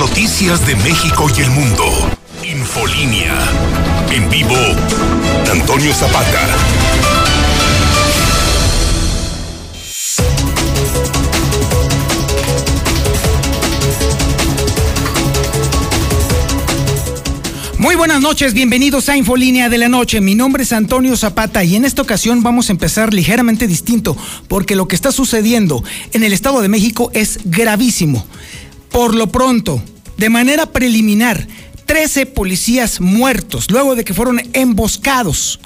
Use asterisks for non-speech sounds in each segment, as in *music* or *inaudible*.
noticias de México y el mundo. Infolínea. En vivo, Antonio Zapata. Muy buenas noches, bienvenidos a Infolínea de la Noche. Mi nombre es Antonio Zapata y en esta ocasión vamos a empezar ligeramente distinto porque lo que está sucediendo en el Estado de México es gravísimo. Por lo pronto, de manera preliminar, 13 policías muertos luego de que fueron emboscados.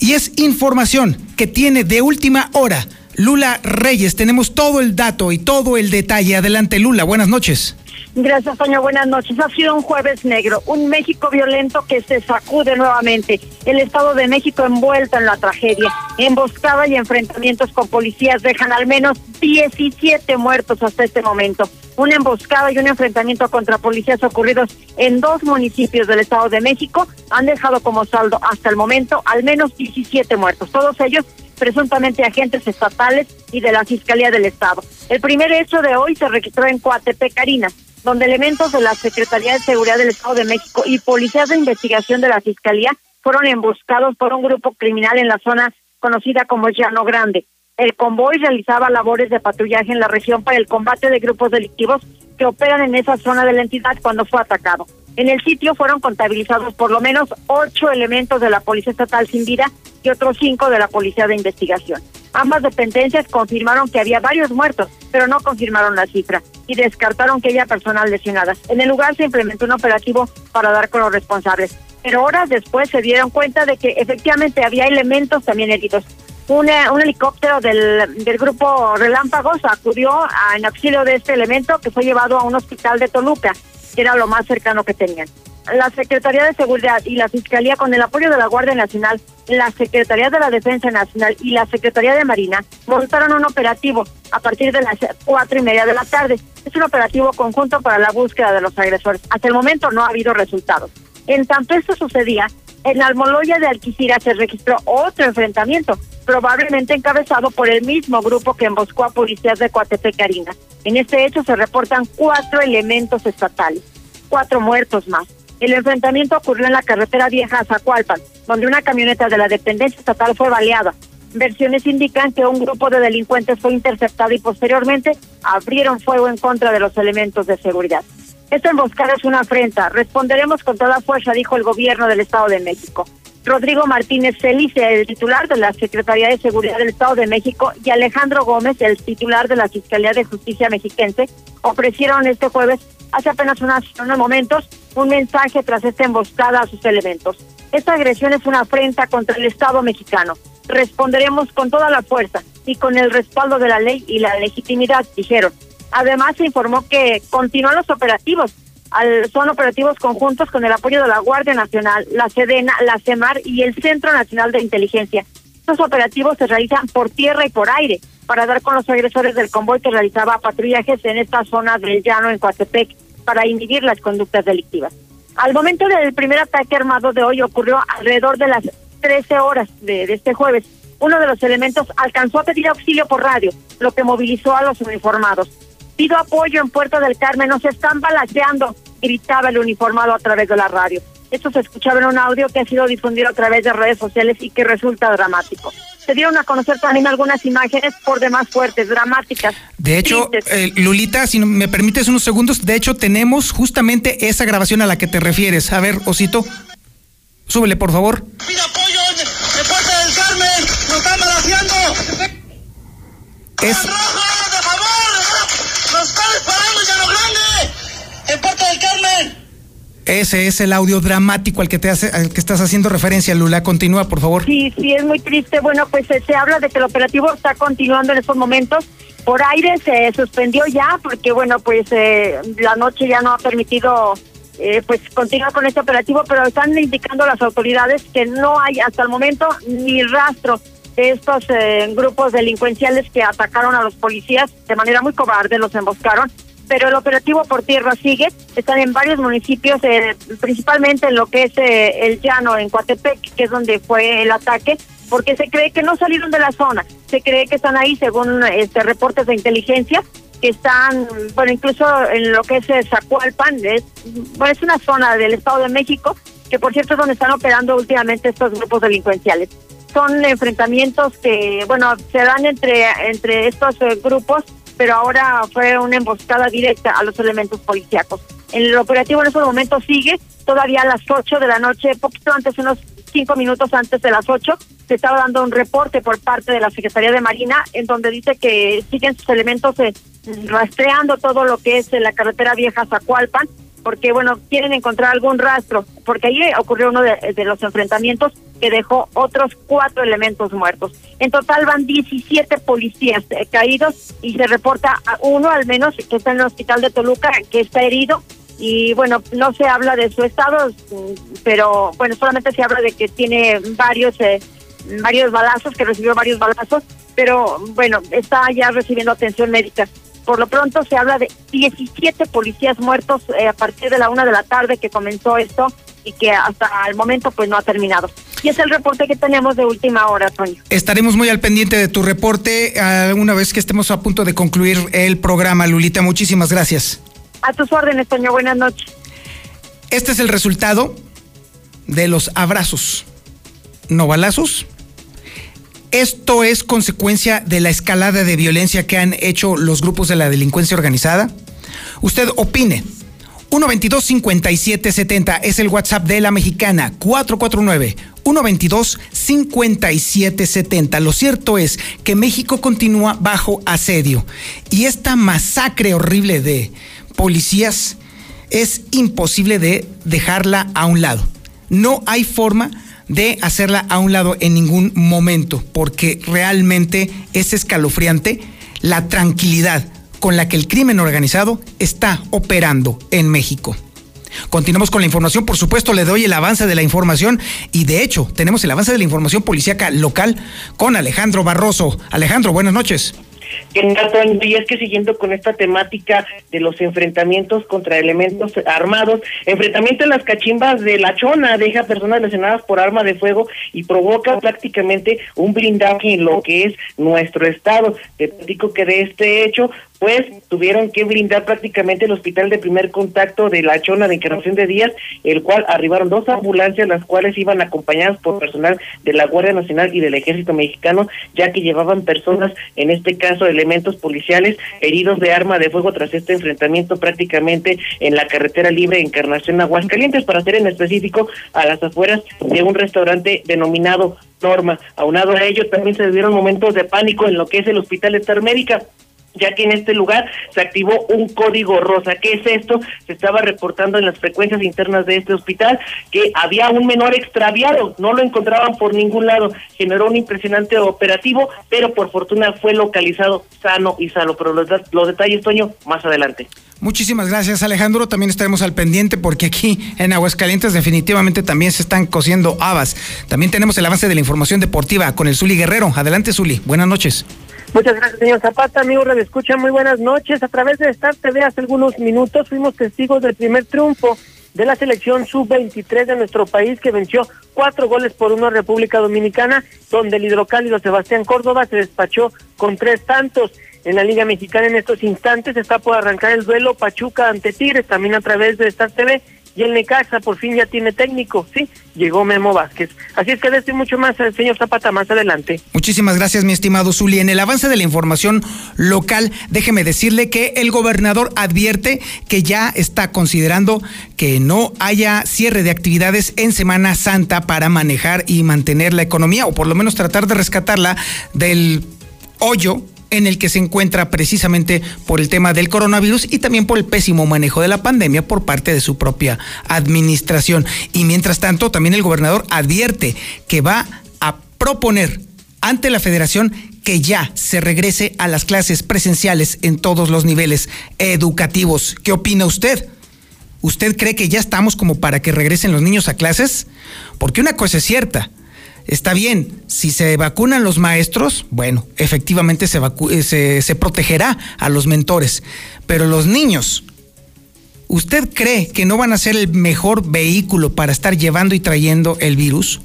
Y es información que tiene de última hora Lula Reyes. Tenemos todo el dato y todo el detalle. Adelante, Lula. Buenas noches. Gracias, Toño. Buenas noches. Ha sido un jueves negro, un México violento que se sacude nuevamente. El Estado de México envuelto en la tragedia. Emboscada y enfrentamientos con policías dejan al menos 17 muertos hasta este momento. Una emboscada y un enfrentamiento contra policías ocurridos en dos municipios del Estado de México han dejado como saldo hasta el momento al menos 17 muertos. Todos ellos presuntamente agentes estatales y de la Fiscalía del Estado. El primer hecho de hoy se registró en Coatepec, Karina, donde elementos de la Secretaría de Seguridad del Estado de México y policías de investigación de la Fiscalía fueron emboscados por un grupo criminal en la zona conocida como Llano Grande. El convoy realizaba labores de patrullaje en la región para el combate de grupos delictivos que operan en esa zona de la entidad cuando fue atacado. En el sitio fueron contabilizados por lo menos ocho elementos de la Policía Estatal sin vida y otros cinco de la Policía de Investigación. Ambas dependencias confirmaron que había varios muertos, pero no confirmaron la cifra y descartaron que haya personas lesionadas. En el lugar se implementó un operativo para dar con los responsables, pero horas después se dieron cuenta de que efectivamente había elementos también heridos. Un, un helicóptero del, del grupo Relámpagos acudió a, en auxilio de este elemento que fue llevado a un hospital de Toluca, que era lo más cercano que tenían la Secretaría de Seguridad y la Fiscalía, con el apoyo de la Guardia Nacional, la Secretaría de la Defensa Nacional y la Secretaría de Marina, montaron un operativo a partir de las cuatro y media de la tarde. Es un operativo conjunto para la búsqueda de los agresores. Hasta el momento no ha habido resultados. En tanto esto sucedía, en Almoloya de Alquicira se registró otro enfrentamiento, probablemente encabezado por el mismo grupo que emboscó a policías de Coatepec. En este hecho se reportan cuatro elementos estatales, cuatro muertos más. El enfrentamiento ocurrió en la carretera vieja Zacualpan, donde una camioneta de la dependencia estatal fue baleada. Versiones indican que un grupo de delincuentes fue interceptado y posteriormente abrieron fuego en contra de los elementos de seguridad. Esta emboscada es una afrenta. Responderemos con toda fuerza, dijo el gobierno del Estado de México. Rodrigo Martínez Felice, el titular de la Secretaría de Seguridad del Estado de México, y Alejandro Gómez, el titular de la Fiscalía de Justicia Mexiquense, ofrecieron este jueves, hace apenas unos, unos momentos, un mensaje tras esta emboscada a sus elementos. Esta agresión es una afrenta contra el Estado mexicano. Responderemos con toda la fuerza y con el respaldo de la ley y la legitimidad, dijeron. Además, se informó que continúan los operativos. Son operativos conjuntos con el apoyo de la Guardia Nacional, la Sedena, la CEMAR y el Centro Nacional de Inteligencia. Estos operativos se realizan por tierra y por aire para dar con los agresores del convoy que realizaba patrullajes en esta zona del llano en Coatepec para inhibir las conductas delictivas. Al momento del primer ataque armado de hoy ocurrió alrededor de las 13 horas de, de este jueves. Uno de los elementos alcanzó a pedir auxilio por radio, lo que movilizó a los uniformados. Pido apoyo en Puerto del Carmen, nos están balaseando, gritaba el uniformado a través de la radio. Esto se escuchaba en un audio que ha sido difundido a través de redes sociales y que resulta dramático. Se dieron a conocer también algunas imágenes por demás fuertes, dramáticas. De hecho, eh, Lulita, si me permites unos segundos, de hecho tenemos justamente esa grabación a la que te refieres. A ver, Osito, súbele por favor. Pide apoyo Puerto del Carmen, nos están balaseando. Es... ¡En Puerto del Carmen! Ese es el audio dramático al que te hace, al que estás haciendo referencia, Lula. Continúa, por favor. Sí, sí, es muy triste. Bueno, pues eh, se habla de que el operativo está continuando en estos momentos. Por aire se suspendió ya, porque bueno, pues eh, la noche ya no ha permitido eh, pues continuar con este operativo, pero están indicando las autoridades que no hay hasta el momento ni rastro de estos eh, grupos delincuenciales que atacaron a los policías de manera muy cobarde, los emboscaron pero el operativo por tierra sigue. Están en varios municipios, eh, principalmente en lo que es eh, el llano, en Coatepec, que es donde fue el ataque, porque se cree que no salieron de la zona. Se cree que están ahí, según este reportes de inteligencia, que están, bueno, incluso en lo que es Zacualpan, es, bueno, es una zona del Estado de México, que por cierto es donde están operando últimamente estos grupos delincuenciales. Son enfrentamientos que, bueno, se dan entre, entre estos eh, grupos, pero ahora fue una emboscada directa a los elementos policíacos. El operativo en ese momento sigue, todavía a las 8 de la noche, poquito antes, unos cinco minutos antes de las 8, se estaba dando un reporte por parte de la Secretaría de Marina en donde dice que siguen sus elementos eh, rastreando todo lo que es la carretera vieja Zacualpan, porque bueno, quieren encontrar algún rastro, porque ahí ocurrió uno de, los enfrentamientos que dejó otros cuatro elementos muertos. En total van 17 policías eh, caídos y se reporta uno al menos que está en el hospital de Toluca que está herido y bueno, no se habla de su estado, pero bueno, solamente se habla de que tiene varios eh, varios balazos, que recibió varios balazos, pero bueno, está ya recibiendo atención médica. Por lo pronto se habla de 17 policías muertos eh, a partir de la una de la tarde que comenzó esto y que hasta el momento pues no ha terminado. Y es el reporte que tenemos de última hora, Toño. Estaremos muy al pendiente de tu reporte una vez que estemos a punto de concluir el programa, Lulita. Muchísimas gracias. A tus órdenes, Toño. Buenas noches. Este es el resultado de los abrazos, no balazos. Esto es consecuencia de la escalada de violencia que han hecho los grupos de la delincuencia organizada. Usted opine. 122 5770 es el WhatsApp de la mexicana 449 122 5770. Lo cierto es que México continúa bajo asedio y esta masacre horrible de policías es imposible de dejarla a un lado. No hay forma de hacerla a un lado en ningún momento, porque realmente es escalofriante la tranquilidad con la que el crimen organizado está operando en México. Continuamos con la información, por supuesto le doy el avance de la información y de hecho tenemos el avance de la información policíaca local con Alejandro Barroso. Alejandro, buenas noches. Y es que siguiendo con esta temática de los enfrentamientos contra elementos armados, enfrentamiento en las cachimbas de la chona deja personas lesionadas por arma de fuego y provoca prácticamente un blindaje en lo que es nuestro estado. Te digo que de este hecho pues tuvieron que brindar prácticamente el hospital de primer contacto de la Chona de Encarnación de Díaz, el cual arribaron dos ambulancias, las cuales iban acompañadas por personal de la Guardia Nacional y del Ejército Mexicano, ya que llevaban personas, en este caso elementos policiales, heridos de arma de fuego tras este enfrentamiento prácticamente en la carretera libre Encarnación Aguascalientes, para ser en específico a las afueras de un restaurante denominado Norma. Aunado a ello, también se dieron momentos de pánico en lo que es el Hospital Estar Médica ya que en este lugar se activó un código rosa. ¿Qué es esto? Se estaba reportando en las frecuencias internas de este hospital que había un menor extraviado, no lo encontraban por ningún lado, generó un impresionante operativo, pero por fortuna fue localizado sano y salvo. Pero los, los detalles, Toño, más adelante. Muchísimas gracias Alejandro, también estaremos al pendiente porque aquí en Aguascalientes definitivamente también se están cociendo habas. También tenemos el avance de la información deportiva con el Zuli Guerrero. Adelante Zuli, buenas noches. Muchas gracias, señor Zapata. Amigo Radio Escucha, muy buenas noches. A través de Star TV hace algunos minutos fuimos testigos del primer triunfo de la selección sub-23 de nuestro país que venció cuatro goles por uno a República Dominicana, donde el hidrocálido Sebastián Córdoba se despachó con tres tantos. En la Liga Mexicana en estos instantes está por arrancar el duelo Pachuca ante Tigres, también a través de Star TV y el Necaxa por fin ya tiene técnico, sí, llegó Memo Vázquez. Así es que de mucho más, el señor Zapata, más adelante. Muchísimas gracias, mi estimado Zuli. En el avance de la información local, déjeme decirle que el gobernador advierte que ya está considerando que no haya cierre de actividades en Semana Santa para manejar y mantener la economía, o por lo menos tratar de rescatarla del hoyo en el que se encuentra precisamente por el tema del coronavirus y también por el pésimo manejo de la pandemia por parte de su propia administración. Y mientras tanto, también el gobernador advierte que va a proponer ante la federación que ya se regrese a las clases presenciales en todos los niveles educativos. ¿Qué opina usted? ¿Usted cree que ya estamos como para que regresen los niños a clases? Porque una cosa es cierta, Está bien, si se vacunan los maestros, bueno, efectivamente se, eh, se, protegerá a los mentores, pero los niños, ¿usted cree que no van a ser el mejor vehículo para estar llevando y trayendo el virus?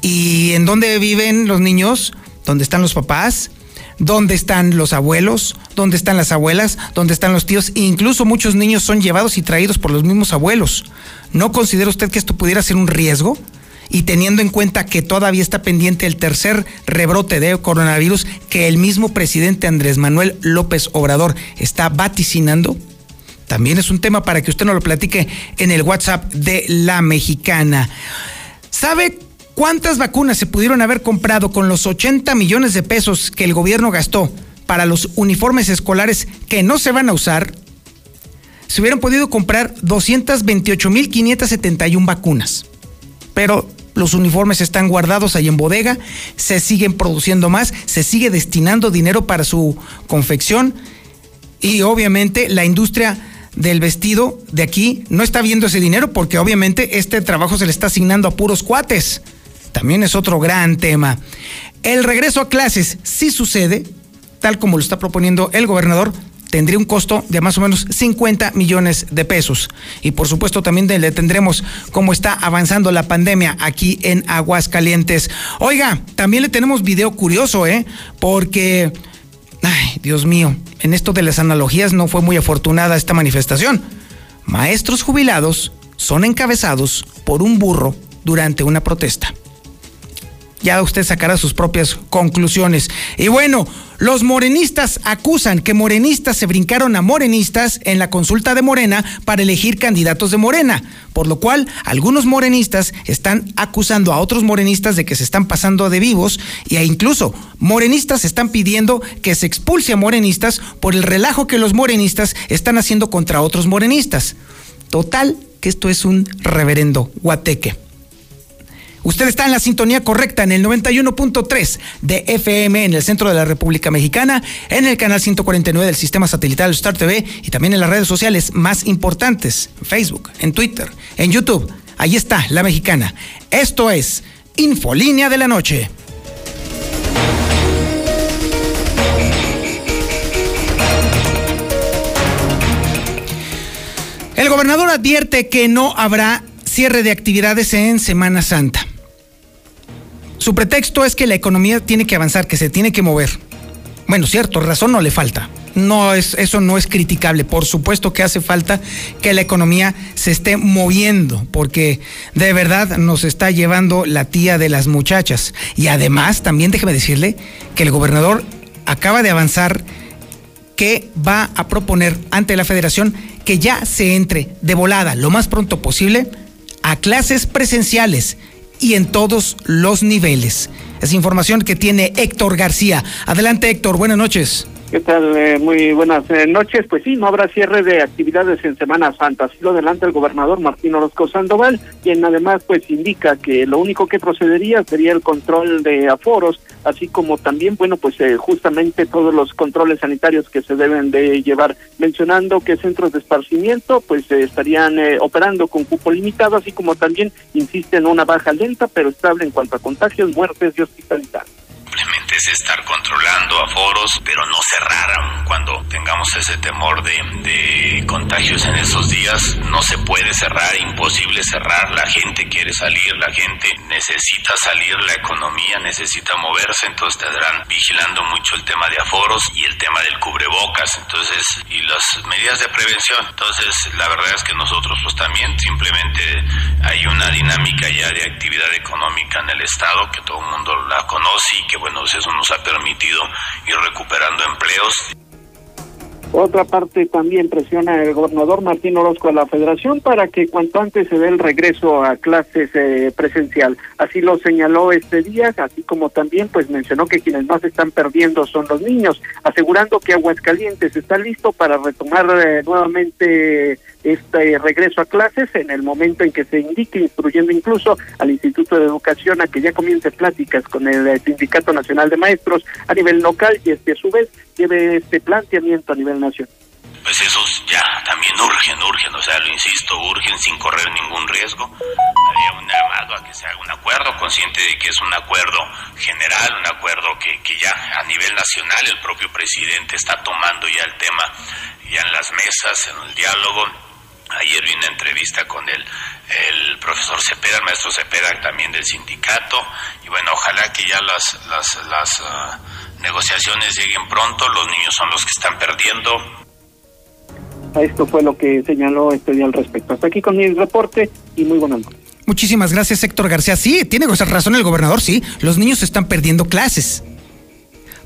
¿Y en dónde viven los niños? ¿Dónde están los papás? ¿Dónde están los abuelos? ¿Dónde están las abuelas? ¿Dónde están los tíos? E incluso muchos niños son llevados y traídos por los mismos abuelos. ¿No considera usted que esto pudiera ser un riesgo? Y teniendo en cuenta que todavía está pendiente el tercer rebrote de coronavirus que el mismo presidente Andrés Manuel López Obrador está vaticinando, también es un tema para que usted nos lo platique en el WhatsApp de la mexicana. ¿Sabe ¿Cuántas vacunas se pudieron haber comprado con los 80 millones de pesos que el gobierno gastó para los uniformes escolares que no se van a usar? Se hubieran podido comprar 228.571 vacunas. Pero los uniformes están guardados ahí en bodega, se siguen produciendo más, se sigue destinando dinero para su confección y obviamente la industria del vestido de aquí no está viendo ese dinero porque obviamente este trabajo se le está asignando a puros cuates también es otro gran tema. El regreso a clases, si sucede, tal como lo está proponiendo el gobernador, tendría un costo de más o menos 50 millones de pesos. Y por supuesto también le tendremos cómo está avanzando la pandemia aquí en Aguascalientes. Oiga, también le tenemos video curioso, ¿eh? Porque, ay, Dios mío, en esto de las analogías no fue muy afortunada esta manifestación. Maestros jubilados son encabezados por un burro durante una protesta ya usted sacará sus propias conclusiones. Y bueno, los morenistas acusan que morenistas se brincaron a morenistas en la consulta de Morena para elegir candidatos de Morena, por lo cual algunos morenistas están acusando a otros morenistas de que se están pasando de vivos e incluso morenistas están pidiendo que se expulse a morenistas por el relajo que los morenistas están haciendo contra otros morenistas. Total, que esto es un reverendo guateque. Usted está en la sintonía correcta en el 91.3 de FM en el centro de la República Mexicana, en el canal 149 del sistema satelital Star TV y también en las redes sociales más importantes, Facebook, en Twitter, en YouTube. Ahí está, la mexicana. Esto es Infolínea de la Noche. El gobernador advierte que no habrá cierre de actividades en Semana Santa. Su pretexto es que la economía tiene que avanzar, que se tiene que mover. Bueno, cierto, razón no le falta. No es, eso no es criticable. Por supuesto que hace falta que la economía se esté moviendo, porque de verdad nos está llevando la tía de las muchachas. Y además, también déjeme decirle que el gobernador acaba de avanzar que va a proponer ante la federación que ya se entre de volada lo más pronto posible a clases presenciales y en todos los niveles. Es información que tiene Héctor García. Adelante Héctor, buenas noches. ¿Qué tal? Eh, muy buenas eh, noches. Pues sí, no habrá cierre de actividades en Semana Santa. Así lo adelanta el gobernador Martín Orozco Sandoval, quien además pues indica que lo único que procedería sería el control de aforos, así como también, bueno, pues eh, justamente todos los controles sanitarios que se deben de llevar, mencionando que centros de esparcimiento pues estarían operando con cupo limitado, así como también insiste en una baja lenta pero estable en cuanto a contagios, muertes y hospitalizados simplemente es estar controlando aforos, pero no cerrar cuando tengamos ese temor de, de contagios en esos días. No se puede cerrar, imposible cerrar. La gente quiere salir, la gente necesita salir, la economía necesita moverse, entonces tendrán vigilando mucho el tema de aforos y el tema del cubrebocas, entonces, y las medidas de prevención. Entonces, la verdad es que nosotros pues también simplemente hay una dinámica ya de actividad económica en el Estado que todo el mundo la conoce y que bueno, eso nos ha permitido ir recuperando empleos. Otra parte también presiona el gobernador Martín Orozco a la federación para que cuanto antes se dé el regreso a clases eh, presencial. Así lo señaló este día, así como también pues mencionó que quienes más están perdiendo son los niños, asegurando que Aguascalientes está listo para retomar eh, nuevamente este regreso a clases en el momento en que se indique, instruyendo incluso al Instituto de Educación a que ya comience pláticas con el eh, Sindicato Nacional de Maestros a nivel local y este a su vez lleve este planteamiento a nivel nacional pues esos ya también urgen, urgen, o sea, lo insisto, urgen sin correr ningún riesgo. Había un llamado a que se haga un acuerdo, consciente de que es un acuerdo general, un acuerdo que, que ya a nivel nacional el propio presidente está tomando ya el tema ya en las mesas, en el diálogo Ayer vi una entrevista con el, el profesor Cepeda, el maestro Cepeda también del sindicato, y bueno, ojalá que ya las, las, las, ah, negociaciones lleguen pronto, los niños son los que están perdiendo. Esto fue lo que señaló este día al respecto. Hasta aquí con mi reporte y muy buenas noches. Muchísimas gracias, Héctor García. Sí, tiene razón el gobernador, sí. Los niños están perdiendo clases.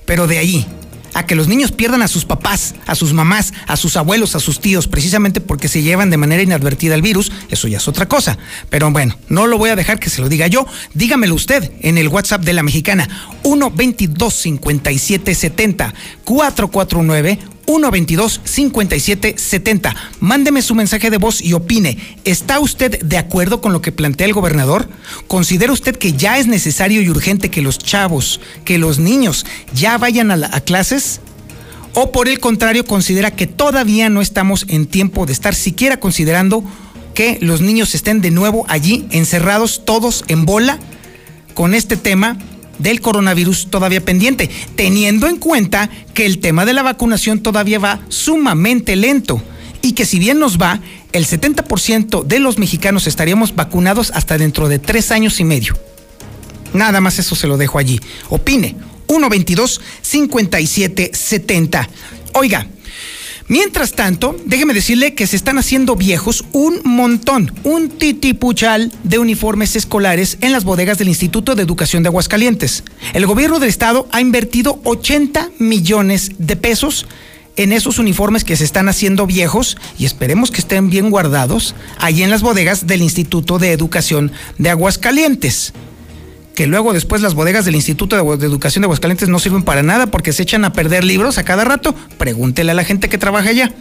Pero de ahí a que los niños pierdan a sus papás, a sus mamás, a sus abuelos, a sus tíos, precisamente porque se llevan de manera inadvertida el virus, eso ya es otra cosa. Pero bueno, no lo voy a dejar que se lo diga yo. Dígamelo usted en el WhatsApp de la mexicana 122 5770 449 122-5770. Mándeme su mensaje de voz y opine. ¿Está usted de acuerdo con lo que plantea el gobernador? ¿Considera usted que ya es necesario y urgente que los chavos, que los niños ya vayan a, a clases? ¿O por el contrario considera que todavía no estamos en tiempo de estar siquiera considerando que los niños estén de nuevo allí encerrados todos en bola con este tema del coronavirus todavía pendiente, teniendo en cuenta que el tema de la vacunación todavía va sumamente lento y que si bien nos va, el 70% de los mexicanos estaríamos vacunados hasta dentro de tres años y medio. Nada más eso se lo dejo allí. Opine. 122 5770. Oiga, Mientras tanto, déjeme decirle que se están haciendo viejos un montón, un titipuchal de uniformes escolares en las bodegas del Instituto de Educación de Aguascalientes. El gobierno del estado ha invertido 80 millones de pesos en esos uniformes que se están haciendo viejos y esperemos que estén bien guardados allí en las bodegas del Instituto de Educación de Aguascalientes que luego después las bodegas del Instituto de, Educación de Aguascalientes no sirven para nada porque se echan a perder libros a cada rato. Pregúntele a la gente que trabaja allá.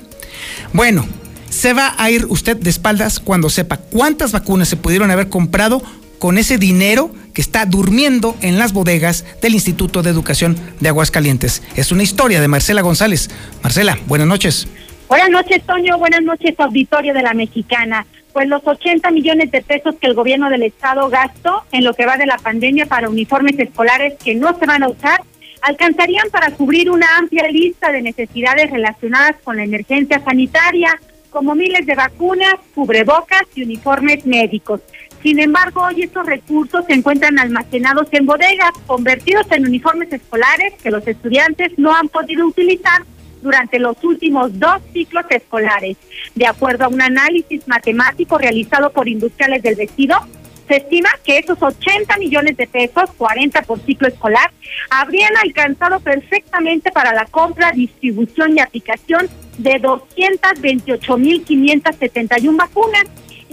Bueno, se va a ir usted de espaldas cuando sepa cuántas vacunas se pudieron haber comprado con ese dinero que está durmiendo en las bodegas del Instituto de Educación de Aguascalientes. Es una historia de Marcela González. Marcela, buenas noches. Buenas noches, Toño. Buenas noches, auditorio de la Mexicana pues los 80 millones de pesos que el gobierno del estado gastó en lo que va de la pandemia para uniformes escolares que no se van a usar alcanzarían para cubrir una amplia lista de necesidades relacionadas con la emergencia sanitaria, como miles de vacunas, cubrebocas y uniformes médicos. Sin embargo, hoy estos recursos se encuentran almacenados en bodegas, convertidos en uniformes escolares que los estudiantes no han podido utilizar durante los últimos dos ciclos escolares. De acuerdo a un análisis matemático realizado por industriales del vestido, se estima que esos 80 millones de pesos, 40 por ciclo escolar, habrían alcanzado perfectamente para la compra, distribución y aplicación de 228.571 vacunas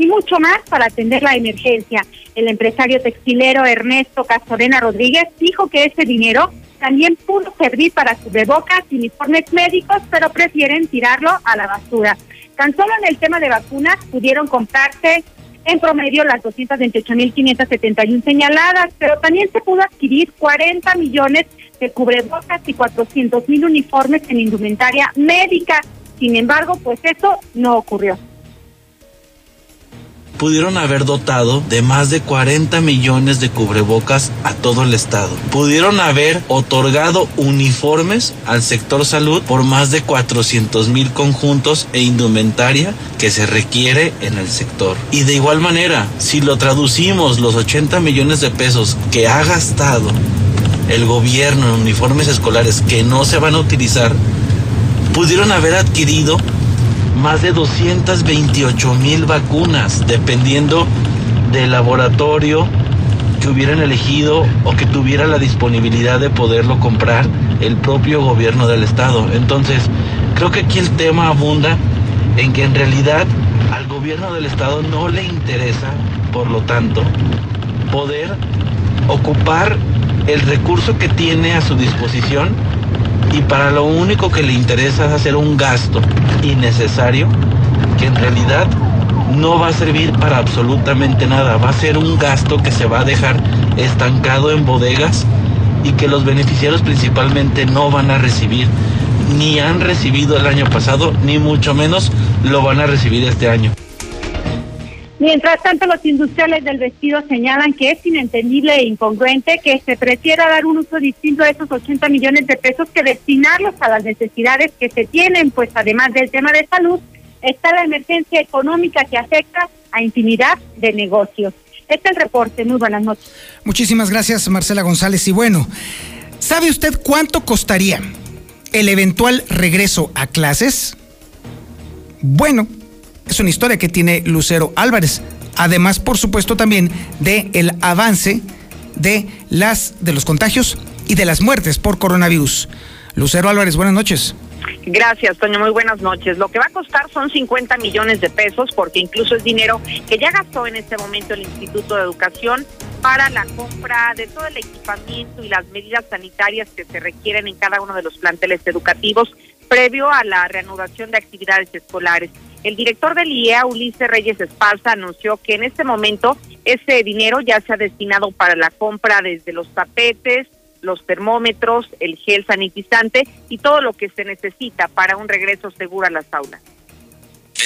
y mucho más para atender la emergencia. El empresario textilero Ernesto Castorena Rodríguez dijo que ese dinero también pudo servir para cubrebocas y uniformes médicos, pero prefieren tirarlo a la basura. Tan solo en el tema de vacunas pudieron comprarse en promedio las 228.571 señaladas, pero también se pudo adquirir 40 millones de cubrebocas y 400.000 uniformes en indumentaria médica. Sin embargo, pues eso no ocurrió pudieron haber dotado de más de 40 millones de cubrebocas a todo el estado. Pudieron haber otorgado uniformes al sector salud por más de 400 mil conjuntos e indumentaria que se requiere en el sector. Y de igual manera, si lo traducimos los 80 millones de pesos que ha gastado el gobierno en uniformes escolares que no se van a utilizar, pudieron haber adquirido más de 228 mil vacunas, dependiendo del laboratorio que hubieran elegido o que tuviera la disponibilidad de poderlo comprar el propio gobierno del estado. Entonces, creo que aquí el tema abunda en que en realidad al gobierno del estado no le interesa, por lo tanto, poder ocupar el recurso que tiene a su disposición y para lo único que le interesa es hacer un gasto innecesario que en realidad no va a servir para absolutamente nada. Va a ser un gasto que se va a dejar estancado en bodegas y que los beneficiarios principalmente no van a recibir, ni han recibido el año pasado, ni mucho menos lo van a recibir este año. Mientras tanto, los industriales del vestido señalan que es inentendible e incongruente que se prefiera dar un uso distinto a esos 80 millones de pesos que destinarlos a las necesidades que se tienen, pues además del tema de salud, está la emergencia económica que afecta a infinidad de negocios. Este es el reporte. Muy buenas noches. Muchísimas gracias, Marcela González. Y bueno, ¿Sabe usted cuánto costaría el eventual regreso a clases? Bueno, es una historia que tiene Lucero Álvarez. Además, por supuesto, también de el avance de las de los contagios y de las muertes por coronavirus. Lucero Álvarez, buenas noches. Gracias, Toño. Muy buenas noches. Lo que va a costar son 50 millones de pesos, porque incluso es dinero que ya gastó en este momento el Instituto de Educación para la compra de todo el equipamiento y las medidas sanitarias que se requieren en cada uno de los planteles educativos previo a la reanudación de actividades escolares. El director del IEA, Ulises Reyes Esparza, anunció que en este momento ese dinero ya se ha destinado para la compra desde los tapetes, los termómetros, el gel sanitizante y todo lo que se necesita para un regreso seguro a las aulas.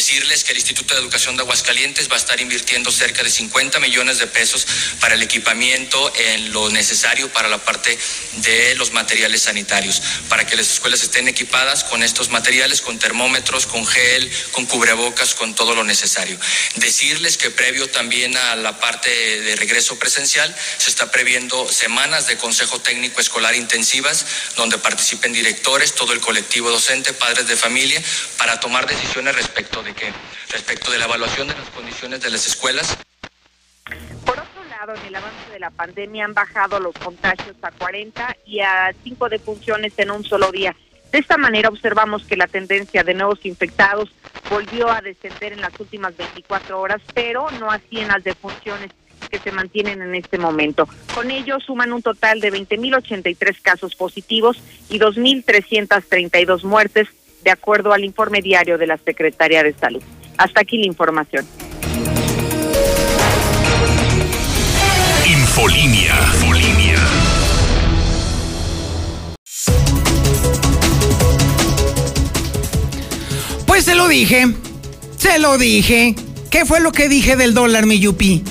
Decirles que el Instituto de Educación de Aguascalientes va a estar invirtiendo cerca de 50 millones de pesos para el equipamiento en lo necesario para la parte de los materiales sanitarios, para que las escuelas estén equipadas con estos materiales, con termómetros, con gel, con cubrebocas, con todo lo necesario. Decirles que previo también a la parte de regreso presencial se está previendo semanas de consejo técnico escolar intensivas donde participen directores, todo el colectivo docente, padres de familia, para tomar decisiones respecto de respecto de la evaluación de las condiciones de las escuelas. Por otro lado, en el avance de la pandemia han bajado los contagios a 40 y a 5 defunciones en un solo día. De esta manera observamos que la tendencia de nuevos infectados volvió a descender en las últimas 24 horas, pero no así en las defunciones que se mantienen en este momento. Con ello suman un total de 20.083 casos positivos y 2.332 muertes, de acuerdo al informe diario de la Secretaría de Salud. Hasta aquí la información. Infolinia. Infolinia. Pues se lo dije, se lo dije. ¿Qué fue lo que dije del dólar, mi yupi?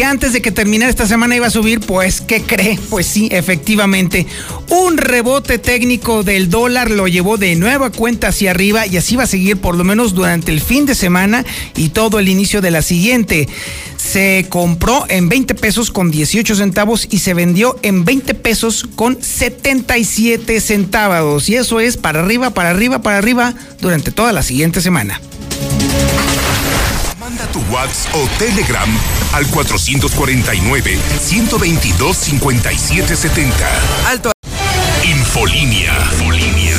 Que antes de que terminara esta semana iba a subir, pues, ¿qué cree? Pues sí, efectivamente. Un rebote técnico del dólar lo llevó de nueva cuenta hacia arriba y así va a seguir por lo menos durante el fin de semana y todo el inicio de la siguiente. Se compró en 20 pesos con 18 centavos y se vendió en 20 pesos con 77 centavos. Y eso es para arriba, para arriba, para arriba durante toda la siguiente semana. Manda tu WhatsApp o Telegram al 449-122-5770. Alto. Infolinia. Infolinia.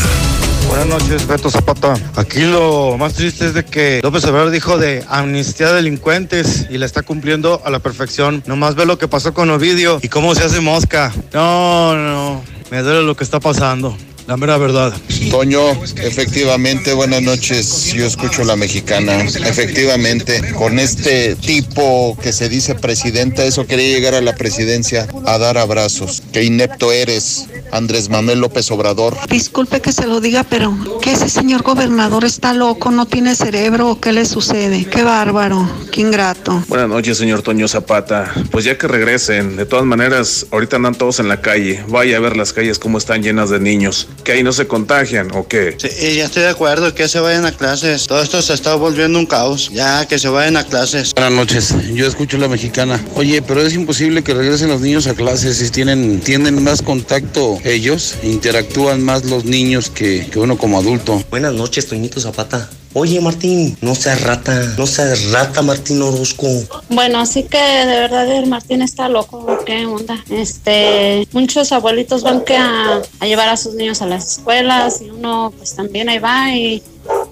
Buenas noches, Beto Zapata. Aquí lo más triste es de que López Obrador dijo de amnistía de delincuentes y la está cumpliendo a la perfección. Nomás ve lo que pasó con Ovidio y cómo se hace mosca. No, no, me duele lo que está pasando. La mera verdad. Toño, efectivamente, buenas noches. Yo escucho la mexicana. Efectivamente, con este tipo que se dice presidenta, eso quería llegar a la presidencia a dar abrazos. Qué inepto eres, Andrés Manuel López Obrador. Disculpe que se lo diga, pero que ese señor gobernador está loco, no tiene cerebro, ¿o ¿qué le sucede? Qué bárbaro, qué ingrato. Buenas noches, señor Toño Zapata. Pues ya que regresen, de todas maneras, ahorita andan todos en la calle. Vaya a ver las calles cómo están llenas de niños. ¿Que ahí no se contagian o qué? Sí, y ya estoy de acuerdo que se vayan a clases. Todo esto se está volviendo un caos. Ya que se vayan a clases. Buenas noches, yo escucho la mexicana. Oye, pero es imposible que regresen los niños a clases si tienen, tienen más contacto ellos, interactúan más los niños que, que uno como adulto. Buenas noches, Toñito Zapata. Oye, Martín, no seas rata, no seas rata, Martín Orozco. Bueno, así que de verdad el Martín está loco, ¿qué onda? Este, muchos abuelitos van que a, a llevar a sus niños a las escuelas y uno pues también ahí va y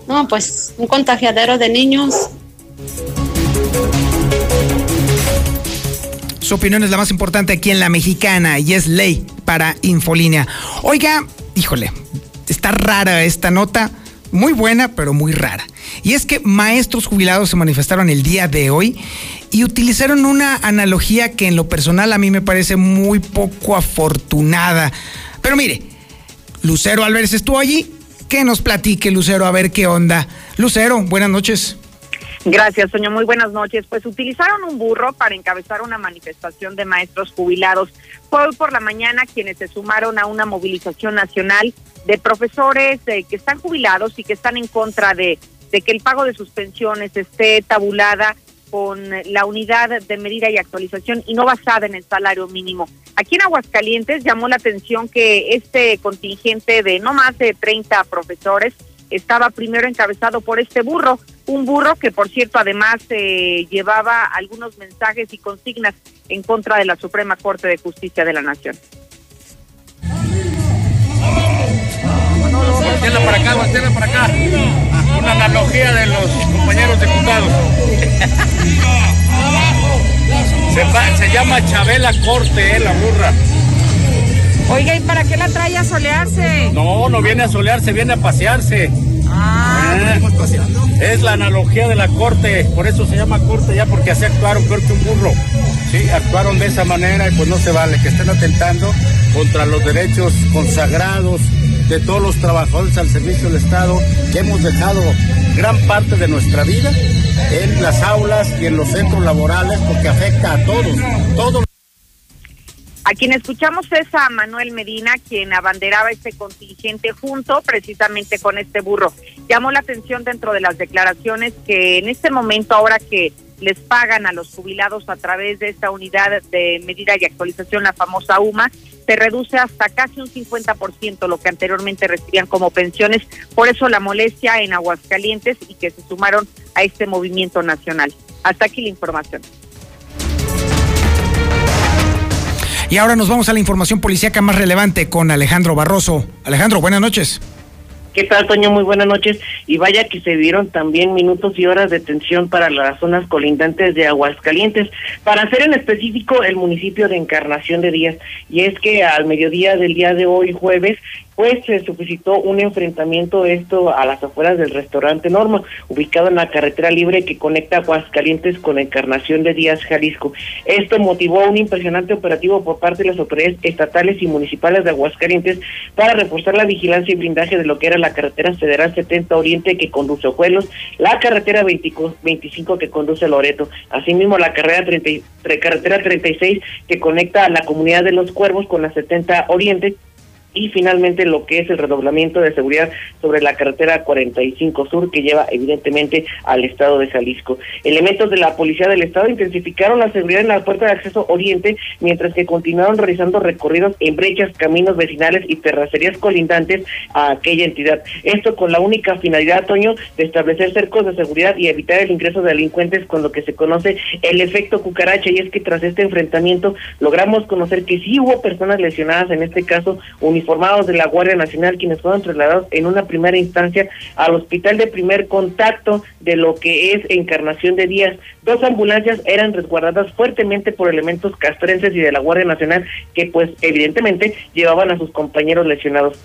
no, pues un contagiadero de niños. Su opinión es la más importante aquí en la mexicana y es ley para Infolínea. Oiga, híjole, está rara esta nota, muy buena, pero muy rara. Y es que maestros jubilados se manifestaron el día de hoy y utilizaron una analogía que en lo personal a mí me parece muy poco afortunada. Pero mire, Lucero Álvarez estuvo allí. Que nos platique, Lucero, a ver qué onda. Lucero, buenas noches. Gracias, Toño. Muy buenas noches. Pues utilizaron un burro para encabezar una manifestación de maestros jubilados. Fue hoy por la mañana quienes se sumaron a una movilización nacional de profesores eh, que están jubilados y que están en contra de, de que el pago de sus pensiones esté tabulada con la unidad de medida y actualización y no basada en el salario mínimo. Aquí en Aguascalientes llamó la atención que este contingente de no más de 30 profesores estaba primero encabezado por este burro, un burro que por cierto además eh, llevaba algunos mensajes y consignas en contra de la Suprema Corte de Justicia de la Nación. Volteala para acá, volteala para acá. Una analogía de los compañeros diputados. *laughs* Se, va- se llama Chabela Corte, eh, la burra. Oiga, ¿y para qué la trae a solearse? No, no viene a solearse, viene a pasearse. Ah, Eh, es la analogía de la corte, por eso se llama corte ya, porque así actuaron peor que un burro. Sí, actuaron de esa manera y pues no se vale que estén atentando contra los derechos consagrados de todos los trabajadores al servicio del Estado que hemos dejado gran parte de nuestra vida en las aulas y en los centros laborales porque afecta a todos, todos. A quien escuchamos es a Manuel Medina, quien abanderaba este contingente junto precisamente con este burro. Llamó la atención dentro de las declaraciones que en este momento, ahora que les pagan a los jubilados a través de esta unidad de medida y actualización, la famosa UMA, se reduce hasta casi un 50% lo que anteriormente recibían como pensiones. Por eso la molestia en Aguascalientes y que se sumaron a este movimiento nacional. Hasta aquí la información. Y ahora nos vamos a la información policíaca más relevante con Alejandro Barroso. Alejandro, buenas noches. ¿Qué tal, Toño? Muy buenas noches. Y vaya que se dieron también minutos y horas de tensión para las zonas colindantes de Aguascalientes, para ser en específico el municipio de Encarnación de Díaz. Y es que al mediodía del día de hoy, jueves, pues se suscitó un enfrentamiento esto a las afueras del restaurante Norma, ubicado en la carretera libre que conecta Aguascalientes con Encarnación de Díaz, Jalisco. Esto motivó un impresionante operativo por parte de las autoridades estatales y municipales de Aguascalientes para reforzar la vigilancia y blindaje de lo que era la carretera federal 70 Oriente que conduce a Ojuelos, la carretera 25 25 que conduce a Loreto, asimismo la carrera 30 y- tre- carretera 36 que conecta a la comunidad de los Cuervos con la 70 Oriente y finalmente lo que es el redoblamiento de seguridad sobre la carretera 45 Sur que lleva evidentemente al estado de Jalisco. Elementos de la policía del estado intensificaron la seguridad en la puerta de acceso oriente mientras que continuaron realizando recorridos en brechas, caminos vecinales y terracerías colindantes a aquella entidad. Esto con la única finalidad, Toño, de establecer cercos de seguridad y evitar el ingreso de delincuentes con lo que se conoce el efecto cucaracha y es que tras este enfrentamiento logramos conocer que sí hubo personas lesionadas, en este caso uniformados de la Guardia Nacional, quienes fueron trasladados en una primera instancia al hospital de primer contacto de lo que es Encarnación de Díaz. Dos ambulancias eran resguardadas fuertemente por elementos castrenses y de la Guardia Nacional que pues evidentemente llevaban a sus compañeros lesionados.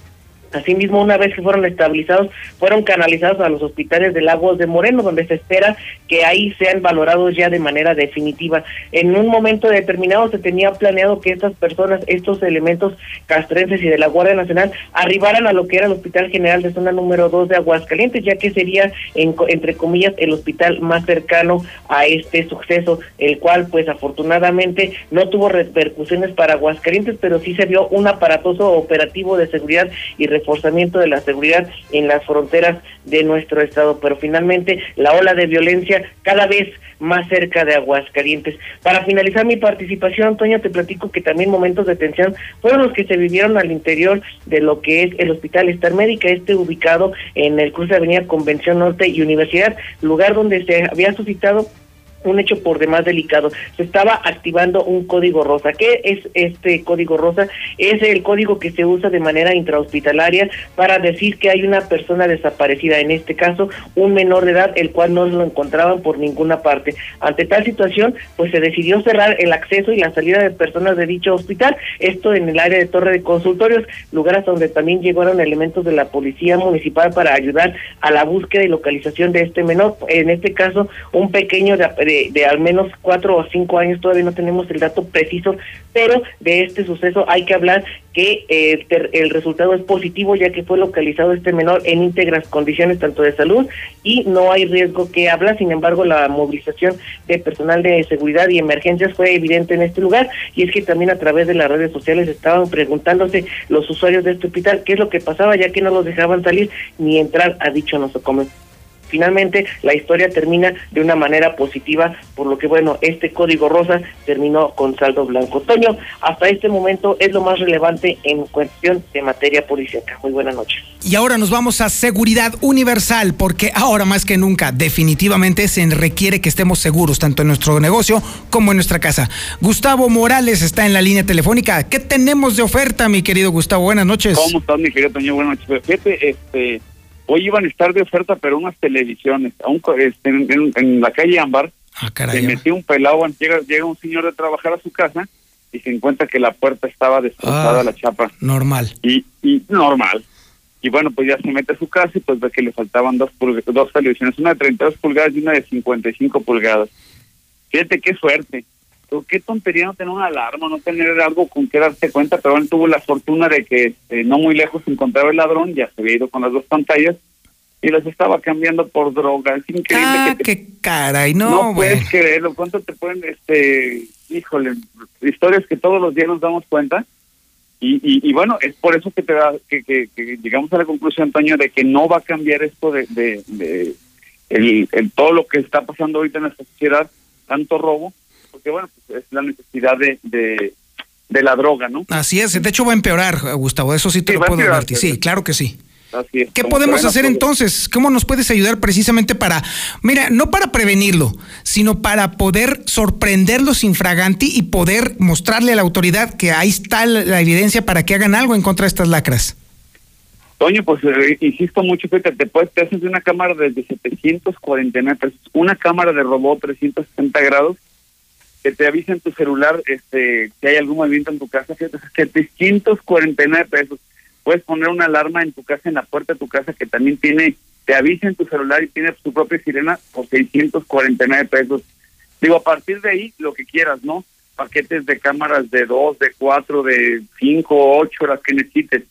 Asimismo, una vez que fueron estabilizados, fueron canalizados a los hospitales de Lagos de Moreno, donde se espera que ahí sean valorados ya de manera definitiva. En un momento determinado se tenía planeado que estas personas, estos elementos castrenses y de la Guardia Nacional, arribaran a lo que era el Hospital General de Zona número 2 de Aguascalientes, ya que sería, en entre comillas, el hospital más cercano a este suceso, el cual, pues afortunadamente, no tuvo repercusiones para Aguascalientes, pero sí se vio un aparatoso operativo de seguridad y reforzamiento de la seguridad en las fronteras de nuestro estado. Pero finalmente, la ola de violencia cada vez más cerca de Aguascalientes. Para finalizar mi participación, Antonio, te platico que también momentos de tensión fueron los que se vivieron al interior de lo que es el Hospital Star Médica, este ubicado en el cruce de Avenida Convención Norte y Universidad, lugar donde se había suscitado un hecho por demás delicado. Se estaba activando un código rosa. ¿Qué es este código rosa? Es el código que se usa de manera intrahospitalaria para decir que hay una persona desaparecida, en este caso un menor de edad, el cual no lo encontraban por ninguna parte. Ante tal situación, pues se decidió cerrar el acceso y la salida de personas de dicho hospital, esto en el área de Torre de Consultorios, lugares donde también llegaron elementos de la policía municipal para ayudar a la búsqueda y localización de este menor, en este caso un pequeño de, de- de al menos cuatro o cinco años, todavía no tenemos el dato preciso, pero de este suceso hay que hablar que eh, el, resultado es positivo ya que fue localizado este menor en íntegras condiciones tanto de salud y no hay riesgo que habla, sin embargo la movilización de personal de seguridad y emergencias fue evidente en este lugar y es que también a través de las redes sociales estaban preguntándose los usuarios de este hospital qué es lo que pasaba ya que no los dejaban salir ni entrar a dicho nosocomio. Finalmente, la historia termina de una manera positiva, por lo que, bueno, este código rosa terminó con saldo blanco. Toño, hasta este momento es lo más relevante en cuestión de materia policíaca. Muy buena noche. Y ahora nos vamos a seguridad universal, porque ahora más que nunca definitivamente se requiere que estemos seguros, tanto en nuestro negocio como en nuestra casa. Gustavo Morales está en la línea telefónica. ¿Qué tenemos de oferta, mi querido Gustavo? Buenas noches. ¿Cómo estás, mi querido Toño? Buenas noches. Fíjate, este, hoy iban a estar de oferta, pero unas televisiones. Aún, este, en, en, la calle Ámbar, ah, se metió un pelado, llega, llega un señor de trabajar a su casa y se encuentra que la puerta estaba destrozada, Ah. la chapa. Normal. Y, y normal. Y bueno, pues ya se mete a su casa y pues ve que le faltaban dos, dos televisiones, una de 32 pulgadas y una de 55 pulgadas. Fíjate qué suerte. Qué tontería no tener una alarma, no tener algo con que darte cuenta, pero él tuvo la fortuna de que este, no muy lejos encontraba el ladrón, ya se había ido con las dos pantallas y las estaba cambiando por droga. Es increíble Ah, que te- qué caray, no, no güey. puedes creerlo. ¿Cuánto te pueden, este, híjole, historias que todos los días nos damos cuenta? Y, y, y bueno, es por eso que te da, que, que, que llegamos a la conclusión, Antonio, de que no va a cambiar esto de, de, de el, el- todo lo que está pasando ahorita en nuestra sociedad, tanto robo, porque bueno, pues es la necesidad de, de, de la droga, ¿no? Así es, de hecho va a empeorar, Gustavo, eso sí te Sí, lo puedo advertir. sí. Claro que sí. Así es. ¿Qué podemos que hacer poder- entonces? ¿Cómo nos puedes ayudar precisamente para, mira, no para prevenirlo, sino para poder sorprenderlos infraganti y poder mostrarle a la autoridad que ahí está la, evidencia para que hagan algo en contra de estas lacras? Toño, pues eh, insisto mucho, fíjate, te, puedes, te haces de una cámara desde 749 pesos, una cámara de robot 360 grados, que te avisa en tu celular este, si hay algún movimiento en tu casa, fíjate, 749 pesos. Puedes poner una alarma en tu casa, en la puerta de tu casa, que también tiene, te avisa en tu celular y tiene su propia sirena por 649 pesos. Digo, a partir de ahí, lo que quieras, ¿no? Paquetes de cámaras de dos, de cuatro, de cinco, ocho, las que necesites.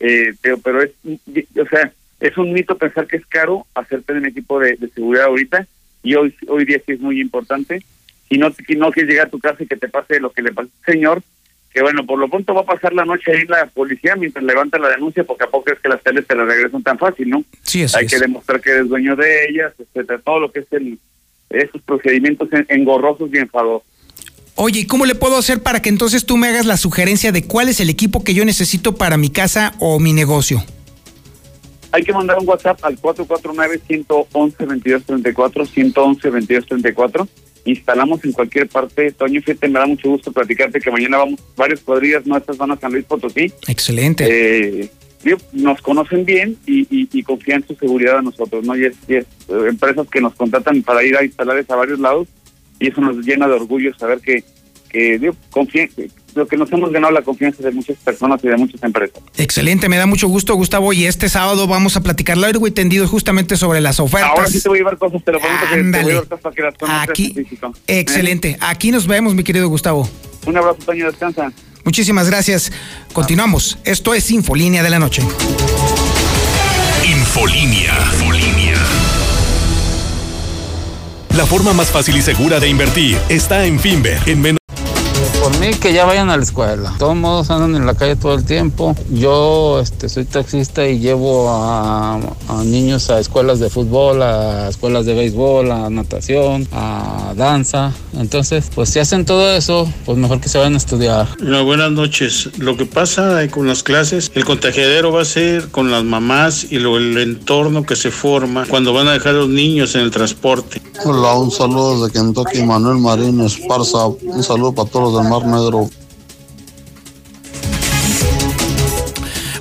Eh, pero, pero es, o sea, es un mito pensar que es caro hacerte de un equipo de, de seguridad ahorita y hoy hoy día sí es muy importante. Y no, y no quieres llegar a tu casa y que te pase lo que le pasó al señor, que bueno, por lo pronto va a pasar la noche ahí la policía mientras levanta la denuncia, porque a poco es que las teles te las regresan tan fácil, ¿no? Sí, así Hay es. que demostrar que eres dueño de ellas, etcétera, todo lo que es el esos procedimientos en- engorrosos y enfadosos. Oye, ¿y cómo le puedo hacer para que entonces tú me hagas la sugerencia de cuál es el equipo que yo necesito para mi casa o mi negocio? Hay que mandar un WhatsApp al 449-111-2234, 111-2234. Instalamos en cualquier parte. Toño, fíjate, me da mucho gusto platicarte que mañana vamos varias cuadrillas nuestras van a San Luis Potosí. Excelente. Eh, nos conocen bien y, y, y confían en su seguridad a nosotros, ¿no? Y es, y es, eh, empresas que nos contratan para ir a instalar a varios lados y eso nos llena de orgullo saber que, que digo, confíen- lo que nos hemos ganado la confianza de muchas personas y de muchas empresas. Excelente, me da mucho gusto, Gustavo. Y este sábado vamos a platicar largo y tendido justamente sobre las ofertas. Ahora sí te voy a llevar cosas, te lo prometo que te voy a Ándale. llevar cosas para que las conozcas Aquí. físico. Excelente. Aquí nos vemos, mi querido Gustavo. Un abrazo, Toño, descansa. Muchísimas gracias. Continuamos. Esto es Infolínea de la Noche. Infolínea. Infolínea. La forma más fácil y segura de invertir está en Finver. En menos Por mí que ya vayan a la escuela. De todos modos andan en la calle todo el tiempo. Yo este, soy taxista y llevo a, a niños a escuelas de fútbol, a escuelas de béisbol, a natación, a danza. Entonces, pues si hacen todo eso, pues mejor que se vayan a estudiar. Buenas noches. Lo que pasa eh, con las clases, el contagiadero va a ser con las mamás y lo- el entorno que se forma cuando van a dejar a los niños en el transporte. Hola, un saludo desde Kentucky, Manuel Marín Esparza. Un saludo para todos los del Mar Negro.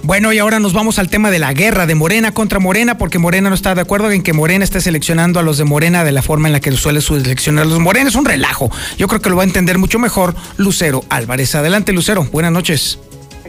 Bueno, y ahora nos vamos al tema de la guerra de Morena contra Morena, porque Morena no está de acuerdo en que Morena esté seleccionando a los de Morena de la forma en la que suele seleccionar a los Morena. Es un relajo. Yo creo que lo va a entender mucho mejor Lucero Álvarez. Adelante, Lucero. Buenas noches.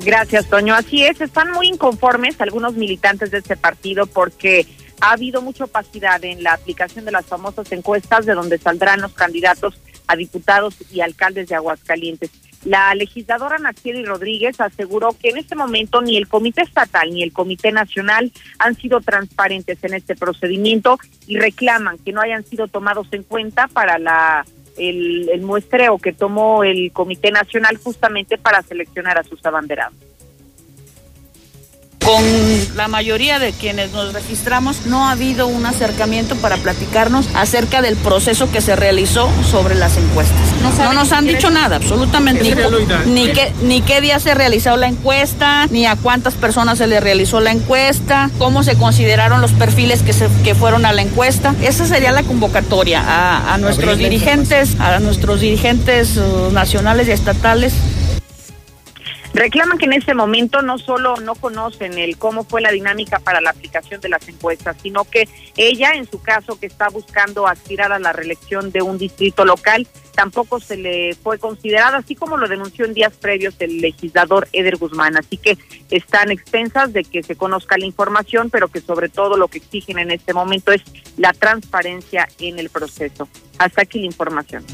Gracias, Toño. Así es, están muy inconformes algunos militantes de este partido porque ha habido mucha opacidad en la aplicación de las famosas encuestas de donde saldrán los candidatos a diputados y alcaldes de Aguascalientes. La legisladora Natsieri Rodríguez aseguró que en este momento ni el Comité Estatal ni el Comité Nacional han sido transparentes en este procedimiento y reclaman que no hayan sido tomados en cuenta para la el, el muestreo que tomó el Comité Nacional justamente para seleccionar a sus abanderados. Con la mayoría de quienes nos registramos no ha habido un acercamiento para platicarnos acerca del proceso que se realizó sobre las encuestas. No, nos han dicho nada, absolutamente. Ni, ni, qué, ni qué día se realizó la encuesta, ni a cuántas personas se le realizó la encuesta, cómo se consideraron los perfiles que, se, que fueron a la encuesta. Esa sería la convocatoria a, a nuestros dirigentes, a nuestros dirigentes uh, nacionales y estatales Reclaman que en este momento no solo no conocen el cómo fue la dinámica para la aplicación de las encuestas, sino que ella, en su caso, que está buscando aspirar a la reelección de un distrito local, tampoco se le fue considerada, así como lo denunció en días previos el legislador Eder Guzmán. Así que están expensas de que se conozca la información, pero que sobre todo lo que exigen en este momento es la transparencia en el proceso. Hasta aquí la información.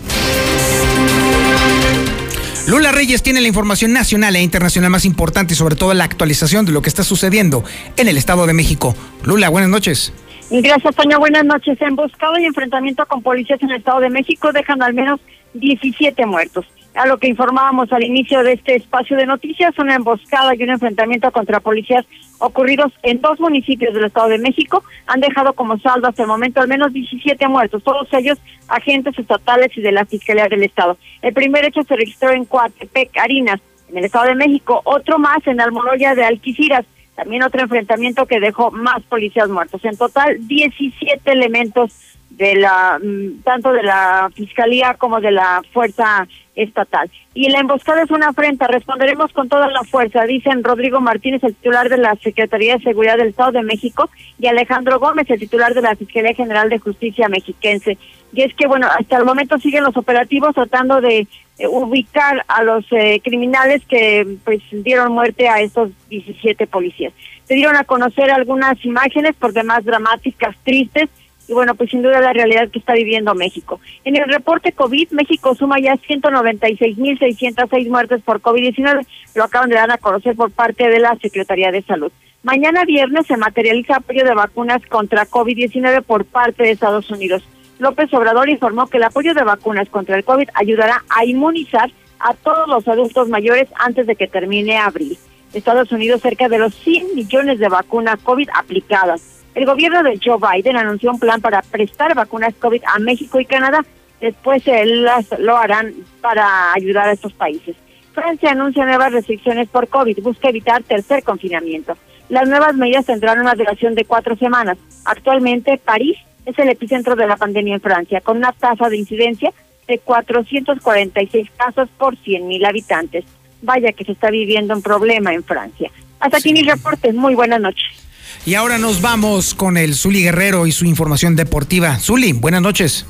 Lula Reyes tiene la información nacional e internacional más importante sobre todo la actualización de lo que está sucediendo en el Estado de México. Lula, buenas noches. Gracias, Toño. Buenas noches. Emboscado y enfrentamiento con policías en el Estado de México dejan al menos 17 muertos a lo que informábamos al inicio de este espacio de noticias, una emboscada y un enfrentamiento contra policías ocurridos en dos municipios del Estado de México han dejado como saldo hasta el momento al menos 17 muertos, todos ellos agentes estatales y de la Fiscalía del Estado. El primer hecho se registró en Coatepec, Arinas, en el Estado de México, otro más en Almoloya de Alquiciras, también otro enfrentamiento que dejó más policías muertos. En total, 17 elementos de la mm, tanto de la fiscalía como de la fuerza estatal. Y la emboscada es una afrenta, responderemos con toda la fuerza, dicen Rodrigo Martínez, el titular de la Secretaría de Seguridad del Estado de México, y Alejandro Gómez, el titular de la Fiscalía General de Justicia Mexiquense. Y es que, bueno, hasta el momento siguen los operativos tratando de eh, ubicar a los eh, criminales que pues dieron muerte a estos 17 policías. Se dieron a conocer algunas imágenes, por demás dramáticas, tristes, y bueno, pues sin duda la realidad que está viviendo México. En el reporte COVID, México suma ya 196.606 muertes por COVID-19, lo acaban de dar a conocer por parte de la Secretaría de Salud. Mañana viernes se materializa apoyo de vacunas contra COVID-19 por parte de Estados Unidos. López Obrador informó que el apoyo de vacunas contra el COVID ayudará a inmunizar a todos los adultos mayores antes de que termine abril. Estados Unidos cerca de los 100 millones de vacunas COVID aplicadas el gobierno de Joe Biden anunció un plan para prestar vacunas COVID a México y Canadá. Después las lo harán para ayudar a estos países. Francia anuncia nuevas restricciones por COVID, busca evitar tercer confinamiento. Las nuevas medidas tendrán una duración de cuatro semanas. Actualmente, París es el epicentro de la pandemia en Francia, con una tasa de incidencia de 446 casos por 100.000 habitantes. Vaya que se está viviendo un problema en Francia. Hasta aquí mis reportes. Muy buenas noches. Y ahora nos vamos con el Zuli Guerrero y su información deportiva. Zuli, buenas noches.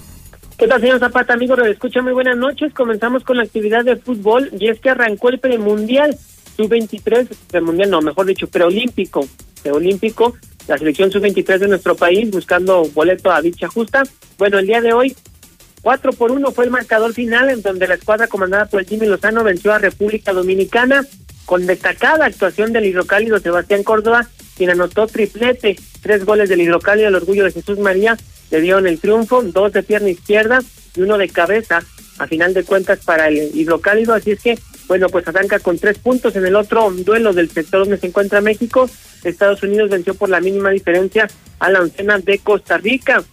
¿Qué tal, señor Zapata? Amigo, lo escucha muy buenas noches. Comenzamos con la actividad de fútbol y es que arrancó el premundial sub-23, premundial no, mejor dicho, preolímpico, preolímpico, la selección sub-23 de nuestro país buscando boleto a dicha justa. Bueno, el día de hoy, 4 por 1 fue el marcador final en donde la escuadra comandada por el Jimmy Lozano venció a República Dominicana con destacada actuación del hidrocálido Sebastián Córdoba quien anotó triplete, tres goles del hidrocálido al orgullo de Jesús María, le dieron el triunfo, dos de pierna izquierda y uno de cabeza, a final de cuentas para el hidrocálido, así es que, bueno, pues arranca con tres puntos en el otro duelo del sector donde se encuentra México, Estados Unidos venció por la mínima diferencia a la oncena de Costa Rica.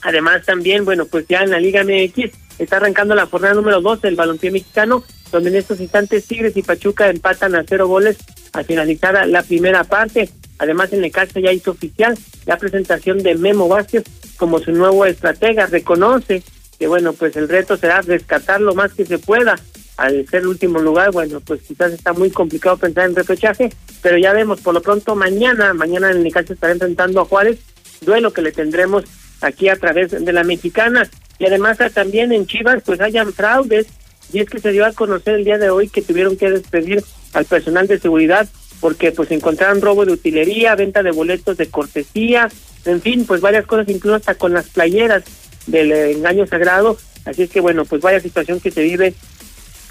Además también, bueno, pues ya en la Liga MX está arrancando la jornada número dos del balompié mexicano, donde en estos instantes Tigres y Pachuca empatan a cero goles al finalizar la primera parte. Además, en caso ya hizo oficial la presentación de Memo Vázquez como su nuevo estratega. Reconoce que, bueno, pues el reto será rescatar lo más que se pueda. Al ser el último lugar, bueno, pues quizás está muy complicado pensar en repechaje, pero ya vemos, por lo pronto mañana, mañana en caso estará enfrentando a Juárez, duelo que le tendremos aquí a través de la mexicana. Y además también en Chivas, pues hayan fraudes, y es que se dio a conocer el día de hoy que tuvieron que despedir al personal de seguridad porque pues encontraron robo de utilería, venta de boletos de cortesía, en fin, pues varias cosas, incluso hasta con las playeras del engaño sagrado. Así es que bueno, pues vaya situación que se vive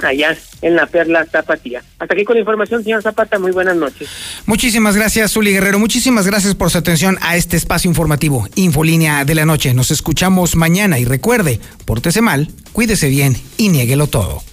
allá en la Perla Zapatía. Hasta aquí con la información, señor Zapata, muy buenas noches. Muchísimas gracias, Zuli Guerrero. Muchísimas gracias por su atención a este espacio informativo, Infolínea de la Noche. Nos escuchamos mañana y recuerde, pórtese mal, cuídese bien y niéguelo todo.